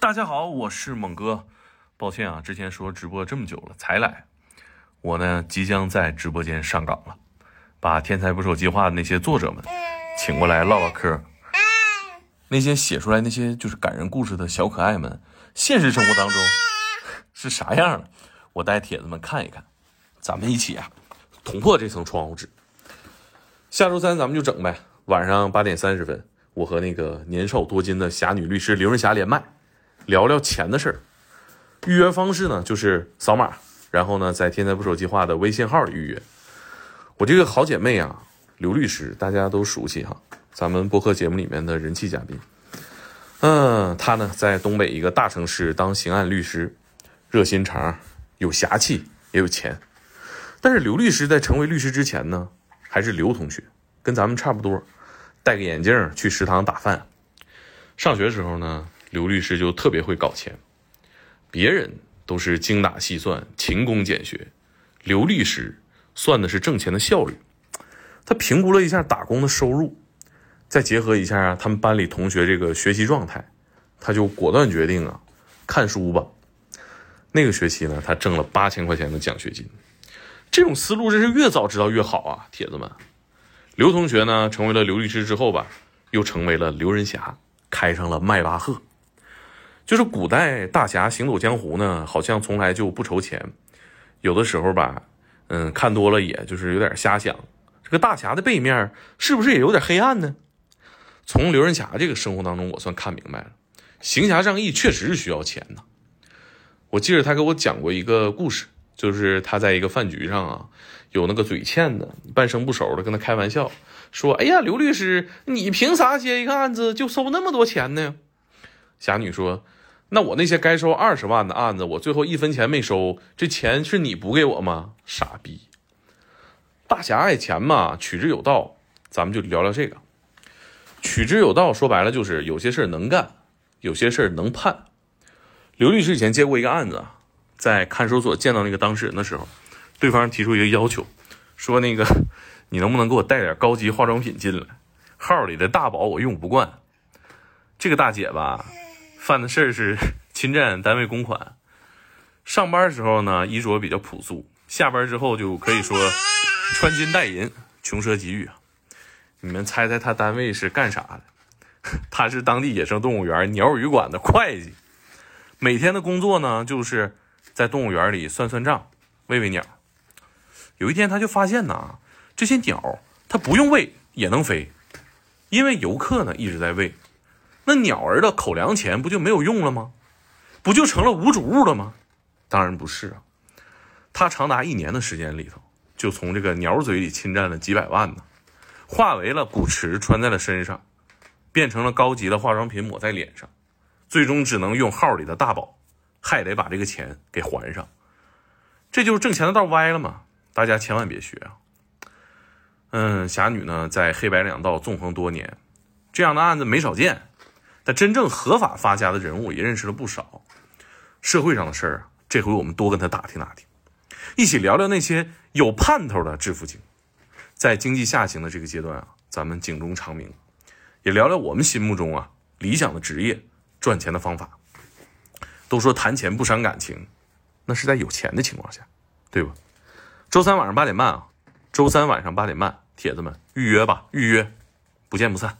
大家好，我是猛哥。抱歉啊，之前说直播这么久了才来，我呢即将在直播间上岗了，把《天才捕手计划》的那些作者们请过来唠唠嗑。那些写出来那些就是感人故事的小可爱们，现实生活当中 是啥样的？我带铁子们看一看，咱们一起啊捅破这层窗户纸。下周三咱们就整呗，晚上八点三十分，我和那个年少多金的侠女律师刘仁霞连麦。聊聊钱的事儿，预约方式呢就是扫码，然后呢在天才不手计划的微信号里预约。我这个好姐妹啊，刘律师大家都熟悉哈，咱们播客节目里面的人气嘉宾。嗯，她呢在东北一个大城市当刑案律师，热心肠，有侠气，也有钱。但是刘律师在成为律师之前呢，还是刘同学，跟咱们差不多，戴个眼镜去食堂打饭。上学时候呢。刘律师就特别会搞钱，别人都是精打细算、勤工俭学，刘律师算的是挣钱的效率。他评估了一下打工的收入，再结合一下他们班里同学这个学习状态，他就果断决定啊，看书吧。那个学期呢，他挣了八千块钱的奖学金。这种思路真是越早知道越好啊，铁子们。刘同学呢，成为了刘律师之后吧，又成为了刘仁侠，开上了迈巴赫。就是古代大侠行走江湖呢，好像从来就不愁钱。有的时候吧，嗯，看多了也就是有点瞎想。这个大侠的背面是不是也有点黑暗呢？从刘仁霞这个生活当中，我算看明白了，行侠仗义确实是需要钱呐。我记得他给我讲过一个故事，就是他在一个饭局上啊，有那个嘴欠的、半生不熟的跟他开玩笑说：“哎呀，刘律师，你凭啥接一个案子就收那么多钱呢？”侠女说。那我那些该收二十万的案子，我最后一分钱没收，这钱是你补给我吗？傻逼！大侠爱钱嘛，取之有道。咱们就聊聊这个，取之有道，说白了就是有些事儿能干，有些事儿能判。刘律师以前接过一个案子，在看守所见到那个当事人的时候，对方提出一个要求，说那个 你能不能给我带点高级化妆品进来？号里的大宝我用不惯。这个大姐吧。犯的事儿是 侵占单位公款。上班时候呢，衣着比较朴素；下班之后就可以说穿金戴银，穷奢极欲啊。你们猜猜他单位是干啥的？他是当地野生动物园鸟语馆的会计。每天的工作呢，就是在动物园里算算账，喂喂鸟。有一天，他就发现呢，这些鸟它不用喂也能飞，因为游客呢一直在喂。那鸟儿的口粮钱不就没有用了吗？不就成了无主物了吗？当然不是啊！他长达一年的时间里头，就从这个鸟嘴里侵占了几百万呢，化为了古驰穿在了身上，变成了高级的化妆品抹在脸上，最终只能用号里的大宝，还得把这个钱给还上。这就是挣钱的道歪了嘛！大家千万别学啊！嗯，侠女呢，在黑白两道纵横多年，这样的案子没少见。但真正合法发家的人物也认识了不少，社会上的事儿啊，这回我们多跟他打听打听，一起聊聊那些有盼头的致富经。在经济下行的这个阶段啊，咱们警钟长鸣，也聊聊我们心目中啊理想的职业、赚钱的方法。都说谈钱不伤感情，那是在有钱的情况下，对吧？周三晚上八点半啊，周三晚上八点半，铁子们预约吧，预约，不见不散。